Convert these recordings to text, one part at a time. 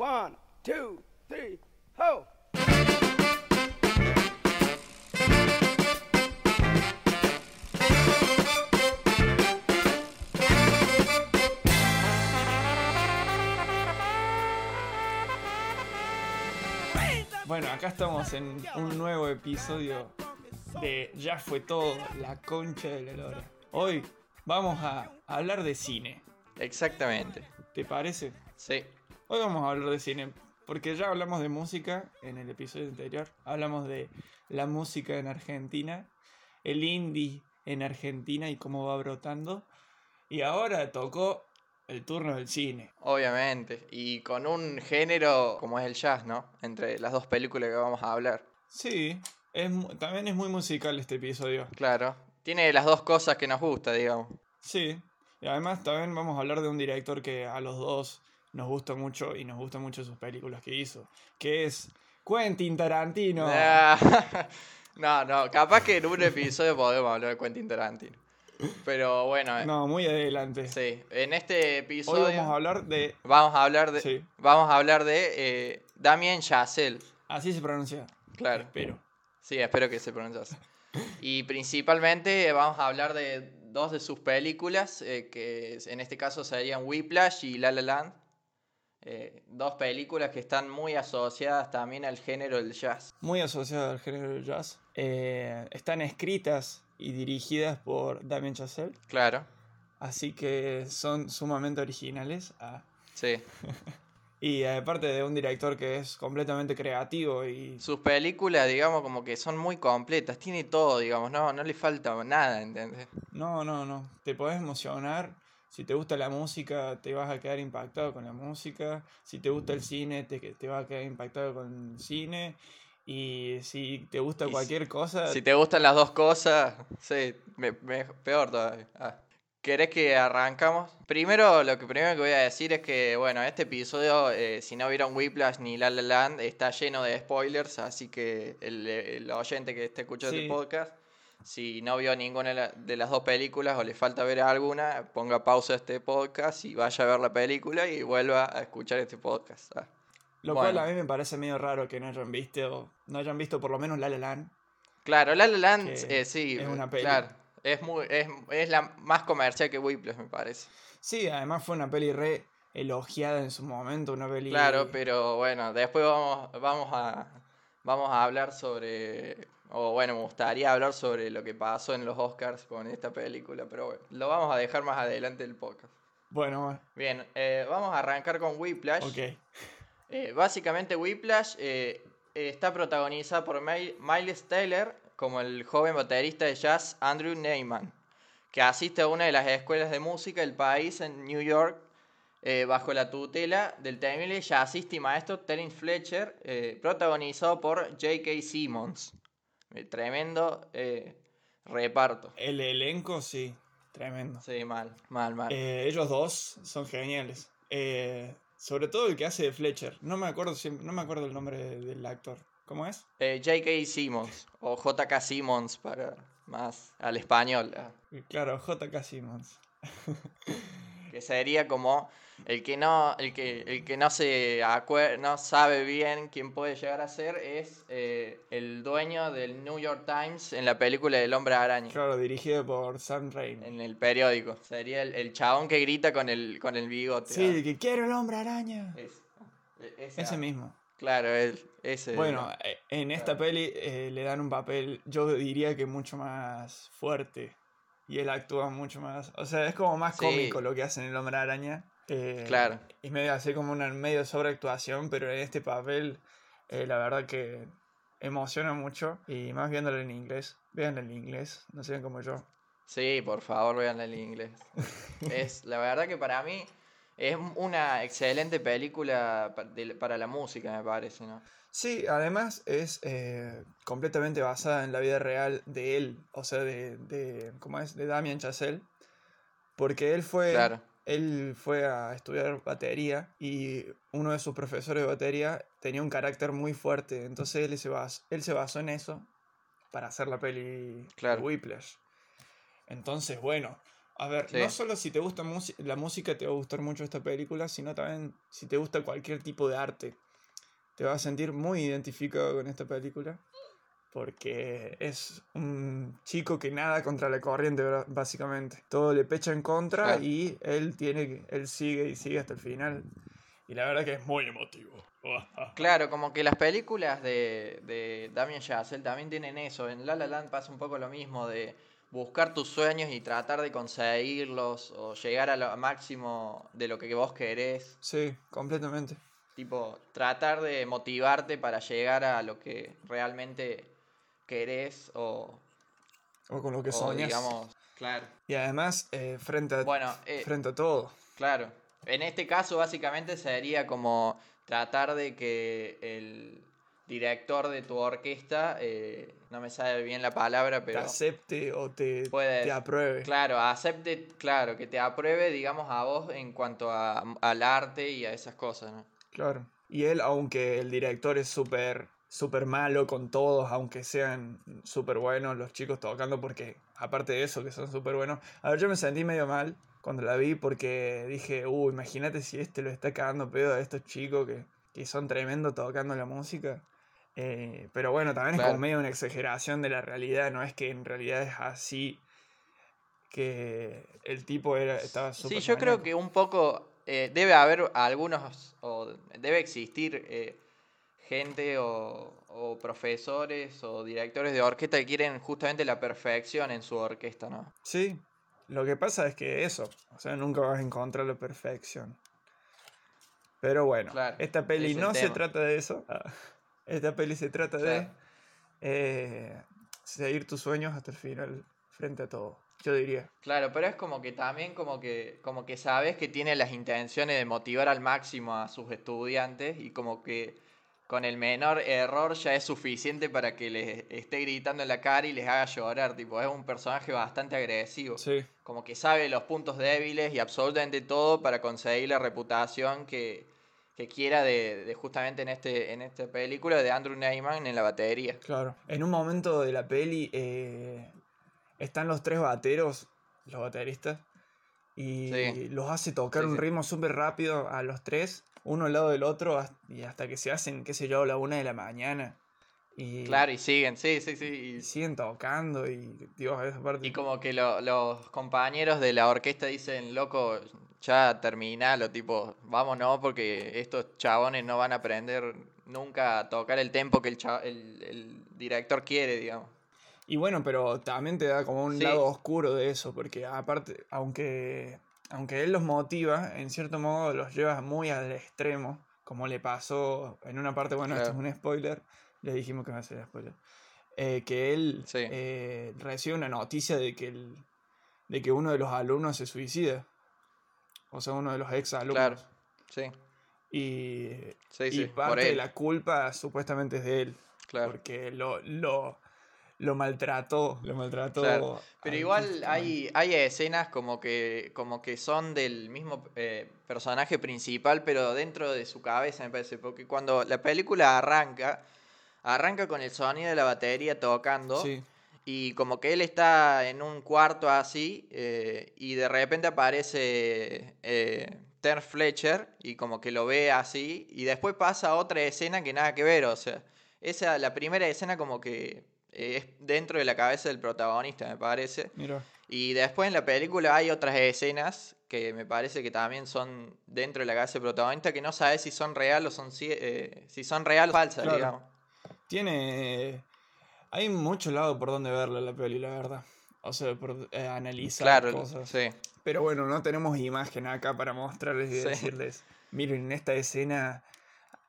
One, two, three, ho! Bueno, acá estamos en un nuevo episodio de Ya fue todo, la concha de la lora. Hoy vamos a hablar de cine, Exactamente. ¿te parece? Sí. Hoy vamos a hablar de cine, porque ya hablamos de música en el episodio anterior. Hablamos de la música en Argentina, el indie en Argentina y cómo va brotando. Y ahora tocó el turno del cine. Obviamente. Y con un género como es el jazz, ¿no? Entre las dos películas que vamos a hablar. Sí, es, también es muy musical este episodio. Claro. Tiene las dos cosas que nos gusta, digamos. Sí, y además también vamos a hablar de un director que a los dos nos gusta mucho y nos gustan mucho sus películas que hizo, que es Quentin Tarantino. Ah, No, no, capaz que en un episodio podemos hablar de Quentin Tarantino. Pero bueno, eh, No, muy adelante. sí. En este Hoy episodio vamos a hablar de... vamos a hablar de, Sí. vamos a hablar de eh, Damien Chazelle. Así se pronuncia. Claro. Espero. Sí, espero que se pronuncie así. Y principalmente vamos a hablar de dos de sus películas, eh, que en este caso serían Whiplash y La La Land. Eh, dos películas que están muy asociadas también al género del jazz. Muy asociado al género del jazz. Eh, están escritas y dirigidas por Damien Chazelle, Claro, así que son sumamente originales. Ah, sí. Y aparte de un director que es completamente creativo y Sus películas, digamos, como que son muy completas, tiene todo, digamos, no, no le falta nada, ¿entendés? No, no, no. Te podés emocionar. Si te gusta la música, te vas a quedar impactado con la música. Si te gusta el cine, te, te vas a quedar impactado con el cine. Y si te gusta Y si- cualquier cosa, Si te gustan las dos cosas, sí, me- me- peor todavía. Ah. ¿Querés que arrancamos? Primero, lo que primero que voy a decir es que, bueno, este episodio, eh, si no vieron Whiplash ni La La Land, está lleno de spoilers, así que el, el oyente que esté escuchando Sí. este podcast, si no vio ninguna de la- de las dos películas o le falta ver alguna, ponga pausa a este podcast y vaya a ver la película y vuelva a escuchar este podcast. Ah. lo cual a mí me parece medio raro que no hayan visto, no hayan visto por lo menos La La Land. Claro, La La Land, eh, sí, es una peli. claro, es, muy, es, es la más comercial que Whiplash, me parece. Sí, además fue una peli re elogiada en su momento, una peli... Claro, pero bueno, después vamos, vamos a vamos a hablar sobre o bueno, me gustaría hablar sobre lo que pasó en los Oscars con esta película, pero bueno, lo vamos a dejar más adelante del podcast. Bueno, Bien, eh, vamos a arrancar con Whiplash. ok. Eh, básicamente Whiplash eh, está protagonizada por Mi- Miles Taylor como el joven baterista de jazz Andrew Neyman, que asiste a una de las escuelas de música del país en New York eh, bajo la tutela del temible jazzista y maestro Terence Fletcher, eh, protagonizado por J.K. Simmons. Eh, tremendo eh, reparto. El elenco, sí, tremendo. Sí, mal, mal, mal. Eh, ellos dos son geniales. Eh, sobre todo el que hace de Fletcher. No me acuerdo, no me acuerdo el nombre de- del actor. ¿Cómo es? J.K. Simmons o J.K. Simmons para más al español. Claro, J.K. Simmons. que sería como el que no el que el que no se acue- no sabe bien quién puede llegar a ser es eh, el dueño del New York Times en la película del Hombre Araña Claro, dirigido por Sam Raimi. en el periódico sería el, el chabón que grita con el con el bigote Sí, el que quiero el hombre araña. Es- e- ese, mismo. claro él, ese Bueno, eh, en esta Claro. peli eh, le dan un papel, yo diría que mucho más fuerte. Y él actúa mucho más. O sea, es como más Sí. cómico lo que hace en el hombre araña. Eh, Claro. Y medio así como una medio sobreactuación, pero en este papel, eh, la verdad que emociona mucho. Y más viéndolo en inglés. Véanlo en inglés, no sean como yo. Sí, por favor, vean el inglés. es la verdad que para mí es una excelente película para la música, me parece, ¿no? Sí, además es eh, completamente basada en la vida real de él, o sea, de, de ¿cómo es? De Damien Chazelle, porque él fue, Claro. Él fue a estudiar batería y uno de sus profesores de batería tenía un carácter muy fuerte, entonces él se basó, él se basó en eso para hacer la peli Claro. Whiplash. Entonces, bueno, A ver, Sí. no solo si te gusta la música te va a gustar mucho esta película, sino también si te gusta cualquier tipo de arte. Te vas a sentir muy identificado con esta película. Porque es un chico que nada contra la corriente, básicamente. Todo le pecha en contra Claro. y él tiene él sigue y sigue hasta el final. Y la verdad que es muy emotivo. Claro, como que las películas de, de Damien Chazelle también tienen eso. En La La Land pasa un poco lo mismo de buscar tus sueños y tratar de conseguirlos o llegar a lo máximo de lo que vos querés. Sí, completamente. Tipo, tratar de motivarte para llegar a lo que realmente querés o, O con lo que soñas. digamos, claro. Y además, eh, frente, a, Bueno, eh, frente a todo. Claro. En este caso, básicamente sería como tratar de que el director de tu orquesta, eh, no me sabe bien la palabra, pero te acepte o te, te apruebe. claro, acepte, claro, que te apruebe, digamos, a vos en cuanto a, al arte y a esas cosas, ¿no? Claro. Y él, aunque el director es súper súper malo con todos, aunque sean súper buenos los chicos tocando, porque aparte de eso, que son súper buenos. A ver, yo me sentí medio mal cuando la vi porque dije, uh, imagínate si este lo está cagando pedo a estos chicos que, que son tremendos tocando la música. Eh, pero bueno, también es como medio una exageración de la realidad, no es que en realidad es así que el tipo era, estaba súper Sí, yo creo que un poco eh, debe haber algunos, o debe existir eh, gente o, o profesores o directores de orquesta que quieren justamente la perfección en su orquesta, ¿no? Sí, lo que pasa es que eso, o sea, nunca vas a encontrar la perfección. Pero bueno, Claro, esta peli no se trata de eso. ah, Esta peli se trata de eh, seguir tus sueños hasta el final, frente a todo, yo diría. Claro, pero es como que también como que, como que sabes que tiene las intenciones de motivar al máximo a sus estudiantes y como que con el menor error ya es suficiente para que les esté gritando en la cara y les haga llorar. Tipo, es un personaje bastante agresivo. Sí, Como que sabe los puntos débiles y absolutamente todo para conseguir la reputación que, que quiera de, de justamente en este en esta película de Andrew Neyman en la batería. claro. En un momento de la peli eh, están los tres bateros, los bateristas, y Sí. los hace tocar Sí, un ritmo súper rápido a los tres, uno al lado del otro, y hasta que se hacen, qué sé yo, a la una de la mañana. Y, Claro, y siguen, sí, sí, sí. y y- siguen tocando, y Dios, esa parte. Y como que lo- los compañeros de la orquesta dicen, loco, ya terminalo, tipo, vámonos porque estos chabones no van a aprender nunca a tocar el tempo que el, el, el director quiere, digamos. Y bueno, pero también te da como un Sí. lado oscuro de eso, porque aparte, aunque, aunque él los motiva, en cierto modo los lleva muy al extremo, como le pasó en una parte, bueno, esto es un spoiler, le dijimos que va a ser spoiler, eh, que él Sí. eh, recibe una noticia de que, el, de que uno de los alumnos se suicida, o sea, uno de los ex alumnos. Claro, sí, Y, sí, sí, parte de la culpa supuestamente es de él, claro. porque lo, lo, lo maltrató, lo maltrató. Claro, Pero igual hay, hay escenas como que, como que son del mismo eh, personaje principal, pero dentro de su cabeza, me parece. Porque cuando la película arranca, arranca con el sonido de la batería tocando. Sí, Y como que él está en un cuarto así, eh, y de repente aparece eh, Ter Fletcher, y como que lo ve así, y después pasa otra escena que nada que ver, o sea, esa, la primera escena como que es dentro de la cabeza del protagonista, me parece. mira. Y después en la película hay otras escenas que me parece que también son dentro de la cabeza del protagonista, que no sabes si son real o son, eh, si son real o falsas, Claro. digamos. Tiene. Hay mucho lado por donde verla la peli, la verdad. O sea, por eh, analizar Claro, cosas. sí. Pero bueno, no tenemos imagen acá para mostrarles y Sí. decirles. Miren, en esta escena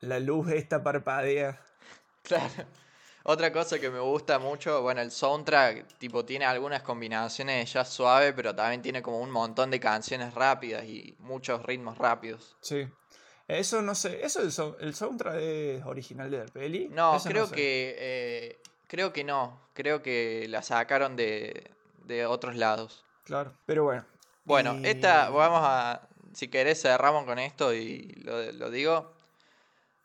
la luz esta parpadea. Claro. Otra cosa que me gusta mucho, bueno, el soundtrack, tipo, tiene algunas combinaciones de jazz suave, pero también tiene como un montón de canciones rápidas y muchos ritmos rápidos. Sí. Eso no sé. ¿Eso el, so- el soundtrack es original de la peli? No, Eso creo sé. que eh, creo que no, creo que la sacaron de, de otros lados. Claro. Pero bueno. Bueno, y- esta, vamos a, si querés cerramos con esto y lo, lo digo.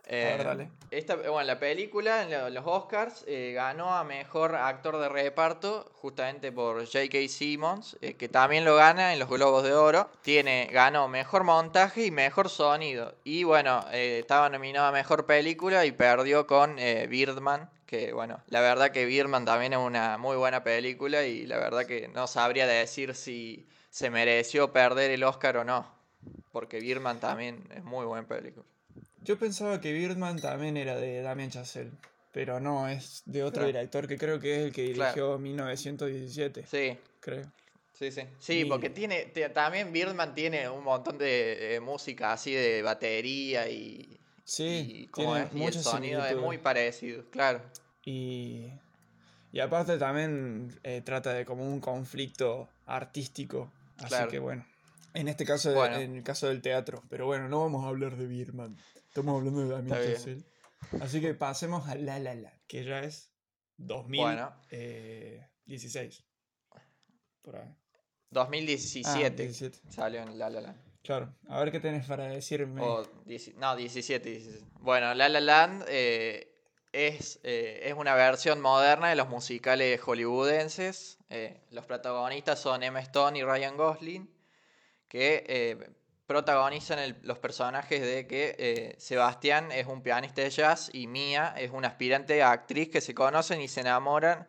Eh, ver, esta, bueno, la película, en lo- los Oscars, eh, ganó a mejor actor de reparto, justamente por J.K. Simmons, eh, que también lo gana en los Globos de Oro. Tiene, ganó mejor montaje y mejor sonido. Y bueno, estaba nominado a mejor película y perdió con Birdman. Que bueno, la verdad que Birdman también es una muy buena película y la verdad que no sabría decir si se mereció perder el Oscar o no. Porque Birdman también es muy buena película. Yo pensaba que Birdman también era de Damien Chazelle, pero no, es de otro Claro. director que creo que es el que Claro. dirigió 1917, Sí, creo. Sí, sí. Sí, Y- porque tiene, también Birdman tiene un montón de, eh, música así de batería y, Sí, y, ¿cómo tiene es? Y el sonido es muy parecido, claro. Y, y aparte también eh, trata de como un conflicto artístico. Así Claro. que bueno. En este caso, Bueno. en el caso del teatro. Pero bueno, no vamos a hablar de Birdman. Estamos hablando de Damien. Chazelle. Así que pasemos a La La La, que ya es 2016. Por ahí. 2017 Ah, 17. salió en La La Land. Claro. A ver qué tenés para decirme. O no, 17, 17. Bueno, La La Land eh, es, eh, es una versión moderna de los musicales hollywoodenses. Eh, los protagonistas son Emma Stone y Ryan Gosling, que eh, protagonizan el- los personajes de que eh, Sebastián es un pianista de jazz y Mia es una aspirante a actriz que se conocen y se enamoran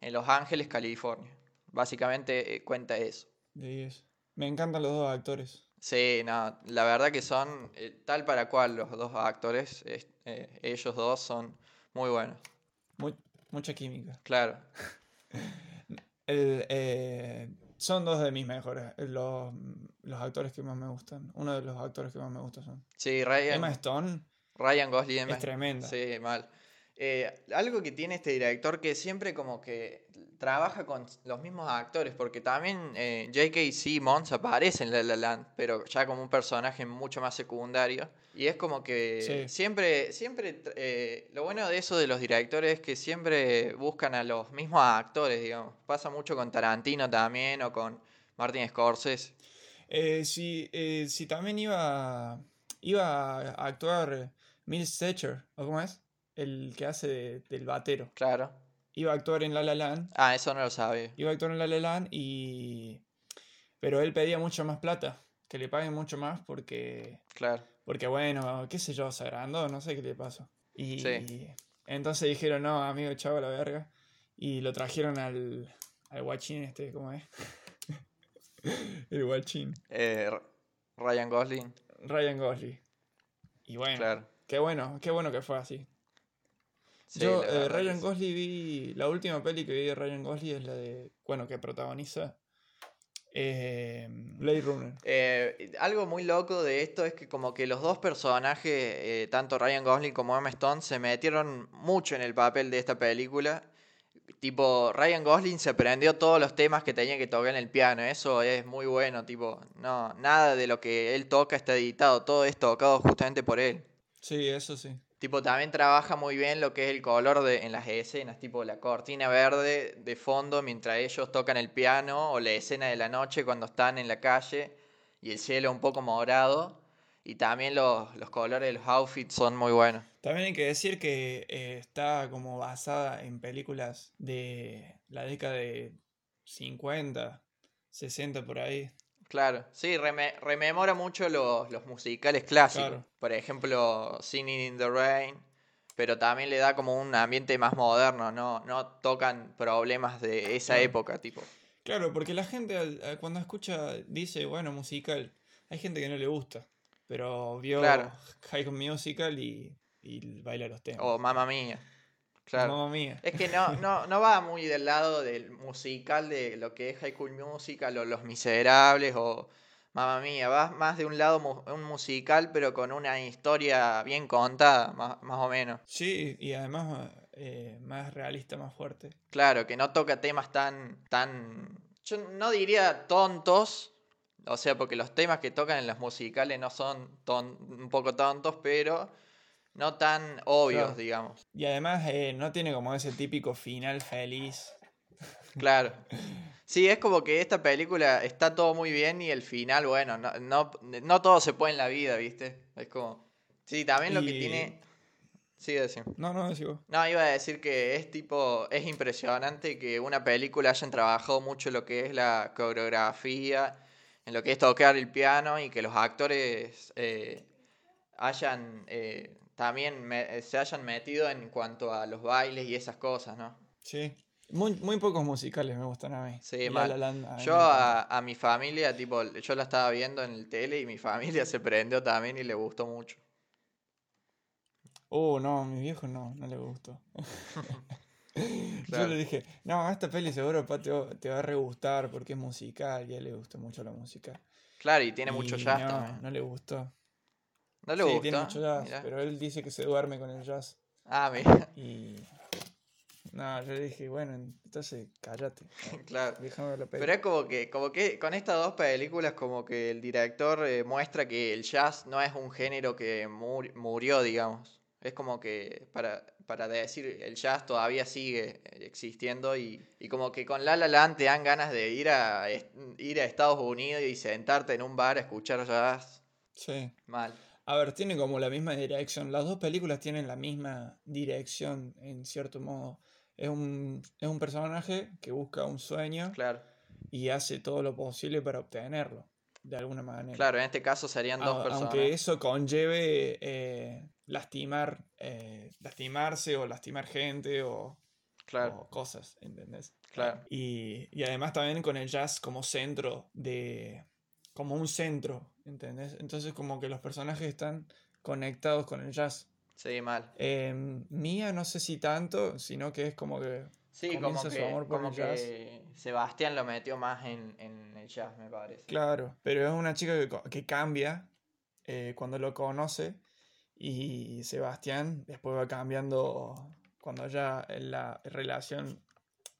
en Los Ángeles, California. Básicamente eh, cuenta eso. De 10. Me encantan los dos actores. Sí, no, la verdad que son eh, tal para cual los dos actores, es- ellos dos son muy buenos, Mu- mucha química. claro. El, son dos de mis mejores. eh, Los, los actores que más me gustan. Uno de los actores que más me gustan son. Sí, Ryan, Emma Stone Ryan Gosling es tremenda. Sí, mal. Eh, algo que tiene este director que siempre como que trabaja con los mismos actores, porque también eh, J.K. Simmons aparece en La La Land, pero ya como un personaje mucho más secundario. Y es como que Sí. siempre, siempre, eh, lo bueno de eso de los directores es que siempre buscan a los mismos actores, digamos. Pasa mucho con Tarantino también o con Martin Scorsese. Si, eh, si también iba, iba a actuar Miles Thatcher, ¿o cómo es? El que hace de- del batero. Claro. Iba a actuar en La La Land. Ah, eso no lo sabía. Iba a actuar en La La Land y... Pero él pedía mucho más plata. Que le paguen mucho más porque... Claro. Porque bueno, qué sé yo, se agrandó, no sé qué le pasó. Y Sí. entonces dijeron, no, amigo, chavo la verga. Y lo trajeron al, al guachín este, ¿cómo es? El guachín. Eh, Ryan Gosling, Ryan Gosling. Y bueno, claro. qué bueno, qué bueno que fue así. Sí, Yo, eh, Ryan. Gosling vi. La última peli que vi de Ryan Gosling es la de. Bueno, que protagoniza. eh, Blade Runner. Eh, algo muy loco de esto es que como que los dos personajes, eh, tanto Ryan Gosling como Emma Stone, se metieron mucho en el papel de esta película. Tipo, Ryan Gosling se aprendió todos los temas que tenía que tocar en el piano. Eso es muy bueno, tipo, no, nada de lo que él toca está editado, todo es tocado justamente por él. Sí, eso sí. Tipo, también trabaja muy bien lo que es el color de, en las escenas, tipo la cortina verde de fondo mientras ellos tocan el piano o la escena de la noche cuando están en la calle y el cielo un poco morado. Y también los, los colores de los outfits son muy buenos. También hay que decir que eh, está como basada en películas de la década de 50, 60 por ahí. Claro, sí, reme- rememora mucho los, los musicales clásicos. Claro. Por ejemplo, Singing in the Rain. Pero también le da como un ambiente más moderno, no, no tocan problemas de esa Claro. época, tipo. Claro, porque la gente cuando escucha dice, bueno, musical, hay gente que no le gusta, pero vio Claro. High Musical y, y baila los temas. O Mamma Mía. Claro. Mamma mía. Es que no, no, no va muy del lado del musical de lo que es High School Musical o Los Miserables o Mamma Mía. Va más de un lado mu- un musical pero con una historia bien contada, más, más o menos. Sí, y además eh, más realista, más fuerte. Claro, que no toca temas tan, tan, yo no diría tontos, o sea, porque los temas que tocan en los musicales no son ton- un poco tontos, pero no tan obvios, Claro. digamos. Y además eh, no tiene como ese típico final feliz. Claro. Sí, es como que esta película está todo muy bien y el final, bueno, no, no, no todo se puede en la vida, ¿viste? Es como... Sí, también lo que tiene... Sí, decimos. No, no, vos. No, iba a decir que es tipo, es impresionante que una película hayan trabajado mucho lo que es la coreografía, en lo que es tocar el piano y que los actores eh, hayan eh, también me- se hayan metido en cuanto a los bailes y esas cosas, ¿no? Sí. Muy, muy pocos musicales me gustan a mí. Sí, La mal. La Yo a, a mi familia, tipo, yo la estaba viendo en el tele y mi familia se prendió también y le gustó mucho. Uh, no, a mi viejo no, no le gustó. Yo le dije, no, esta peli seguro pa, te, va- te va a re gustar porque es musical y a él le gusta mucho la música. Claro, y tiene mucho Y jazz no, también. no le gustó. ¿No le sí, gustó? tiene mucho jazz, Mirá. pero él dice que se duerme con el jazz. Ah, mira, Y. No, yo le dije, bueno, entonces cállate. claro. Déjame ver la peli. Pero es como que, como que con estas dos películas como que el director eh, muestra que el jazz no es un género que muri- murió, digamos. Es como que para, para decir el jazz todavía sigue existiendo y, y como que con La La Land te dan ganas de ir a, ir a Estados Unidos y sentarte en un bar a escuchar jazz. Sí. Mal. A ver, tiene como la misma dirección. Las dos películas tienen la misma dirección, en cierto modo. Es un, es un personaje que busca un sueño Claro. y hace todo lo posible para obtenerlo, de alguna manera. Claro, en este caso serían dos A- personas. aunque eso conlleve eh, lastimar, eh, lastimarse o lastimar gente o, Claro, o cosas, ¿entendés? Claro. Y, y además también con el jazz como centro de... como un centro, ¿entendés? Entonces como que los personajes están conectados con el jazz. sí, mal. Eh, Mía no sé si tanto, sino que es como que... Sí, como comienza su que, amor por como el jazz. que Sebastián lo metió más en, en el jazz, me parece. Claro, pero es una chica que, que cambia eh, cuando lo conoce y Sebastián después va cambiando cuando ya la relación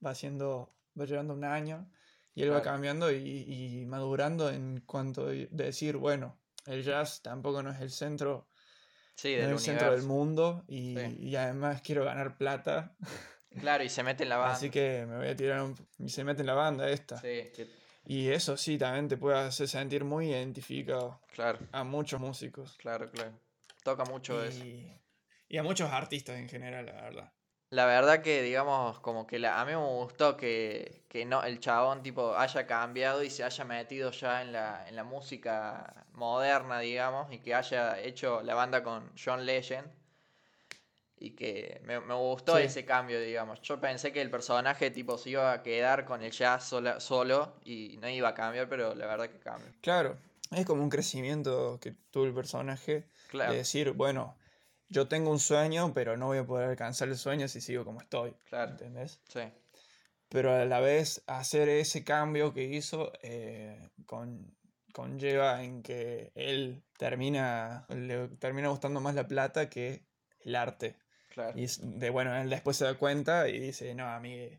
va siendo, va llevando un año y él va cambiando y, y madurando en cuanto de de decir, bueno, el jazz tampoco no es el centro, Sí, no del es el centro del universo. mundo y, Sí. y además quiero ganar plata, Claro, y se mete en la banda. así que me voy a tirar un... y se mete en la banda esta. Sí, Y eso sí, también te puede hacer sentir muy identificado claro, a muchos músicos. claro, claro. Toca mucho eso. Y a muchos artistas en general, la verdad. La verdad que, digamos, como que la, a mí me gustó que, que no, el chabón tipo haya cambiado y se haya metido ya en la, en la música moderna, digamos, y que haya hecho la banda con John Legend. Y que me, me gustó Sí. ese cambio, digamos. Yo pensé que el personaje tipo se iba a quedar con el jazz sola- solo y no iba a cambiar, pero la verdad que cambió. Claro, es como un crecimiento que tuvo el personaje Claro, de decir, bueno, yo tengo un sueño, pero no voy a poder alcanzar el sueño si sigo como estoy. claro. ¿Entendés? Sí, Pero a la vez hacer ese cambio que hizo eh, con, conlleva en que él termina, le termina gustando más la plata que el arte. claro. Y de bueno, él después se da cuenta y dice, no, a mí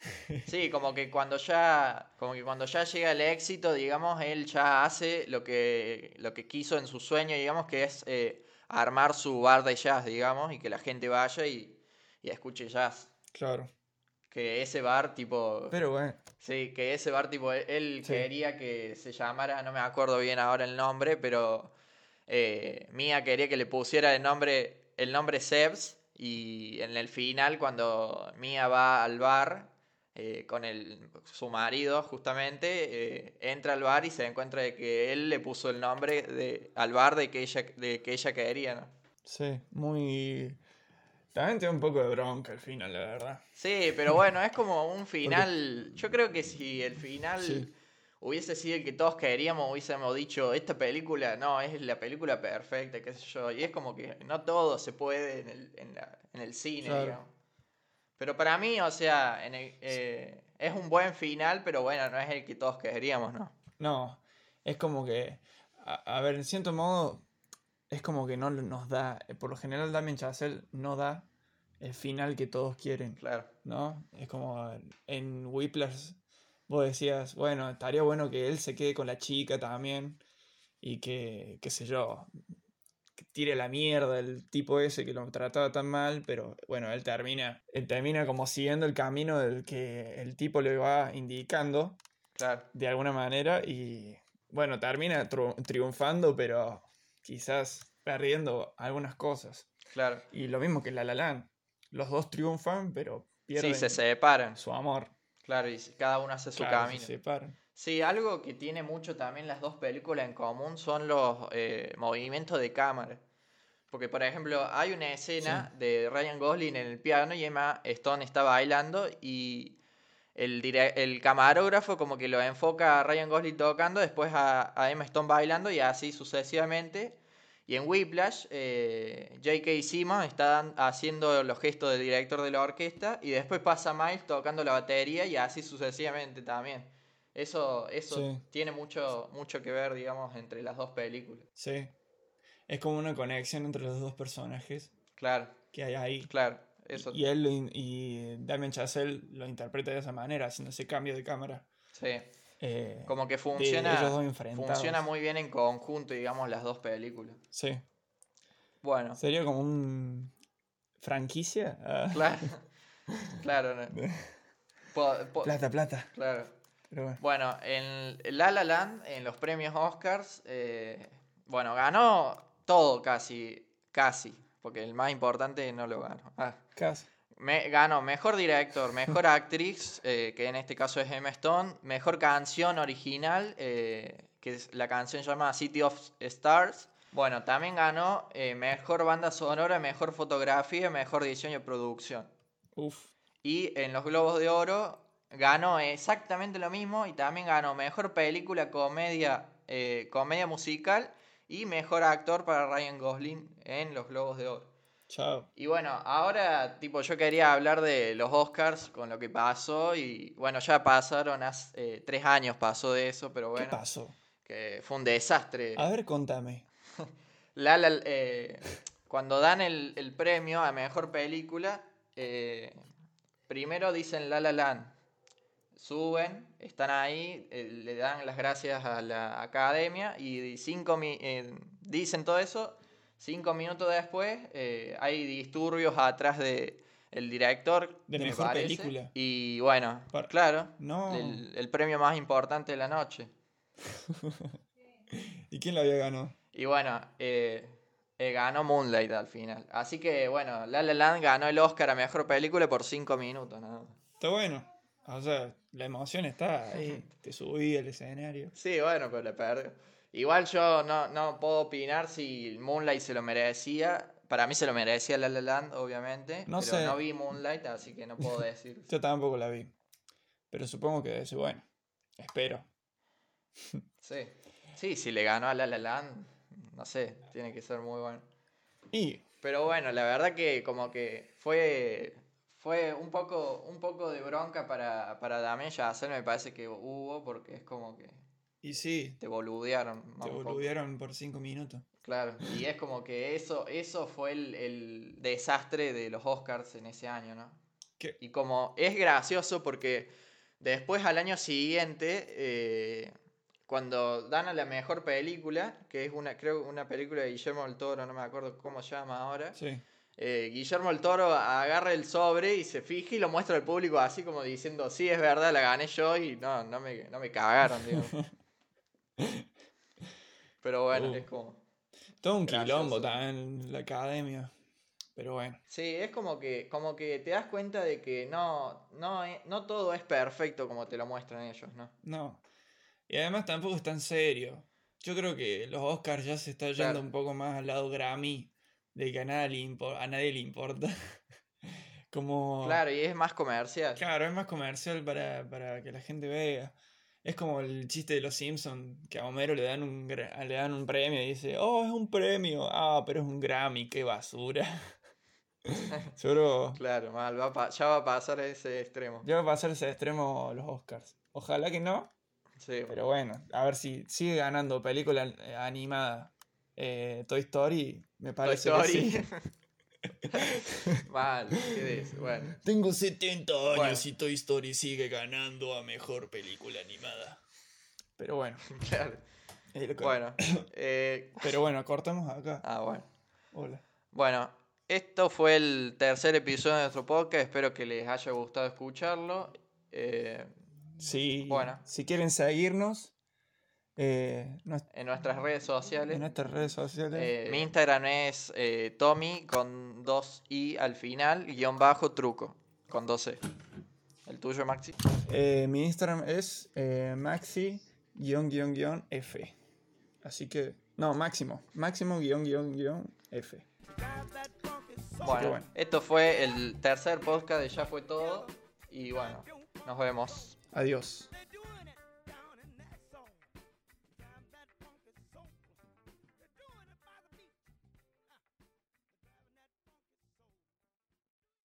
Sí, como que cuando ya, como que cuando ya llega el éxito, digamos, él ya hace lo que, lo que quiso en su sueño, digamos, que es eh, armar su bar de jazz, digamos, y que la gente vaya y, y escuche jazz. Claro. Que ese bar, tipo, Pero bueno, sí, que ese bar, tipo, él, él Sí. quería que se llamara, no me acuerdo bien ahora el nombre, pero eh, Mía quería que le pusiera el nombre, el nombre Sebs, y en el final, cuando Mía va al bar, eh, con el, su marido justamente, eh, entra al bar y se encuentra de que él le puso el nombre de, al bar de que ella, de que ella quería, ¿no? sí, muy... También tiene un poco de bronca al final, la verdad. Sí, pero bueno, es como un final. Yo creo que si el final Sí. hubiese sido el que todos queríamos, hubiésemos dicho, esta película, no, es la película perfecta, qué sé yo. Y es como que no todo se puede en el, en la- en el cine, Claro. digamos. Pero para mí, o sea, en el- eh, es un buen final, pero bueno, no es el que todos queríamos, ¿no? No, es como que, a, a ver, en cierto modo, es como que no nos da, eh, por lo general Damien Chazelle no da el final que todos quieren, Claro. ¿no? Es como en Whiplash vos decías, bueno, estaría bueno que él se quede con la chica también y que, qué sé yo, tire la mierda el tipo ese que lo trataba tan mal, pero bueno, él termina, él termina como siguiendo el camino del que el tipo le va indicando Claro. de alguna manera y bueno, termina triunfando, pero quizás perdiendo algunas cosas. Claro. Y lo mismo que La La Land. Los dos triunfan, pero pierden Sí, se separan. su amor. Claro, y cada uno hace su Claro, camino. se separan. Sí, algo que tiene mucho también las dos películas en común son los eh, movimientos de cámara. Porque, por ejemplo, hay una escena de Ryan Gosling en el piano y Emma Stone está bailando y el, el camarógrafo como que lo enfoca a Ryan Gosling tocando, después a, a Emma Stone bailando y así sucesivamente. Y en Whiplash, eh, J.K. Simmons está haciendo los gestos del director de la orquesta y después pasa Miles tocando la batería y así sucesivamente también. Eso, eso Sí. tiene mucho, mucho que ver, digamos, entre las dos películas. Sí. Es como una conexión entre los dos personajes Claro, que hay ahí. claro. Eso, Y él in- y Damien Chazelle lo interpreta de esa manera, haciendo ese cambio de cámara. sí. Eh, Como que funciona, funciona muy bien en conjunto, digamos, las dos películas. Sí. Bueno, Sería como un. ¿Franquicia? Ah, claro. claro, no. Po- po- Plata, plata. claro. Pero bueno. Bueno, en La La Land, en los premios Oscars, eh, bueno, ganó todo casi, casi, porque el más importante no lo ganó. Ah, Casi. me, ganó mejor director, mejor actriz, eh, que en este caso es Emma Stone, mejor canción original, eh, que es, la canción se llama City of Stars. Bueno, también ganó eh, mejor banda sonora, mejor fotografía, mejor diseño y producción. Uf. Y en los Globos de Oro ganó exactamente lo mismo y también ganó mejor película, comedia, eh, comedia musical y mejor actor para Ryan Gosling en los Globos de Oro. Chao. Y bueno, ahora tipo yo quería hablar de los Oscars con lo que pasó y bueno, ya pasaron, hace, eh, tres años pasó de eso, pero ¿Qué bueno, pasó? que fue un desastre. A ver, contame. La La- eh, cuando dan el, el premio a mejor película, eh, primero dicen La La Land. Suben, están ahí, eh, le dan las gracias a la academia y cinco mi- eh, dicen todo eso. Cinco minutos después eh, hay disturbios atrás de el director. De me mejor parece, película. Y bueno, claro, No. el, el premio más importante de la noche. ¿Y quién la había ganado? Y bueno, eh, ganó Moonlight al final. Así que bueno, La La Land ganó el Oscar a Mejor Película por 5 minutos. nada más. Está bueno. O sea, la emoción está ahí. Te subí al escenario. Sí, bueno, pero le perdió. Igual yo no, no puedo opinar si Moonlight se lo merecía. Para mí se lo merecía La La Land, obviamente. No pero sé. no vi Moonlight, así que no puedo decir. Yo tampoco la vi. Pero supongo que bueno. Espero. Sí. Sí, si le ganó a La La Land, no sé, tiene que ser muy bueno. Y Pero bueno, la verdad que como que fue fue un poco un poco de bronca para para Damien Chazelle me parece que hubo porque es como que Y sí, te boludearon te poco. boludearon por cinco minutos. Claro, y es como que eso eso fue el, el desastre de los Oscars en ese año, ¿no? ¿Qué? Y como es gracioso porque después al año siguiente eh, cuando dan a la mejor película, que es una creo una película de Guillermo del Toro, no me acuerdo cómo se llama ahora. Sí. Eh, Guillermo el Toro agarra el sobre y se fija y lo muestra al público así como diciendo, sí, es verdad, la gané yo y no, no me, no me cagaron. Pero bueno, Uh. es como... Todo un Gracioso. quilombo también en la academia. Pero bueno. Sí, es como que, como que te das cuenta de que no, no, no todo es perfecto como te lo muestran ellos, ¿no? No. Y además tampoco es tan serio. Yo creo que los Oscars ya se está yendo Claro. un poco más al lado Grammy. De que a nadie le, a nadie le importa. como... Claro, y es más comercial. Claro, es más comercial para, para que la gente vea. Es como el chiste de los Simpsons, que a Homero le dan un, le dan un premio y dice, oh, es un premio. Ah, pero es un Grammy, qué basura. Seguro Claro, mal, va pa- ya va a pasar ese extremo. ya va a pasar ese extremo los Oscars. Ojalá que no, Sí, pero bueno, a ver si sigue ganando película animada. Eh, Toy Story, me Toy parece que Story. sí. Mal, qué des- bueno. Tengo 70 años Bueno. y Toy Story sigue ganando a mejor película animada. Pero bueno, Claro. es que- Bueno, eh, Pero bueno, cortamos acá. ah, bueno. Hola. Bueno, esto fue el tercer episodio de nuestro podcast. Espero que les haya gustado escucharlo. Eh, Sí, Bueno. si quieren seguirnos, eh, en nuestras redes sociales. en nuestras redes sociales. Eh, mi Instagram es eh, Tommy con dos i al final, guion bajo truco, con dos e. ¿El tuyo, Maxi? Eh, mi Instagram es eh, maxi-f. Así que, no, máximo. Máximo-f. Bueno, bueno. esto fue el tercer podcast de Ya fue todo. Y bueno, nos vemos. Adiós.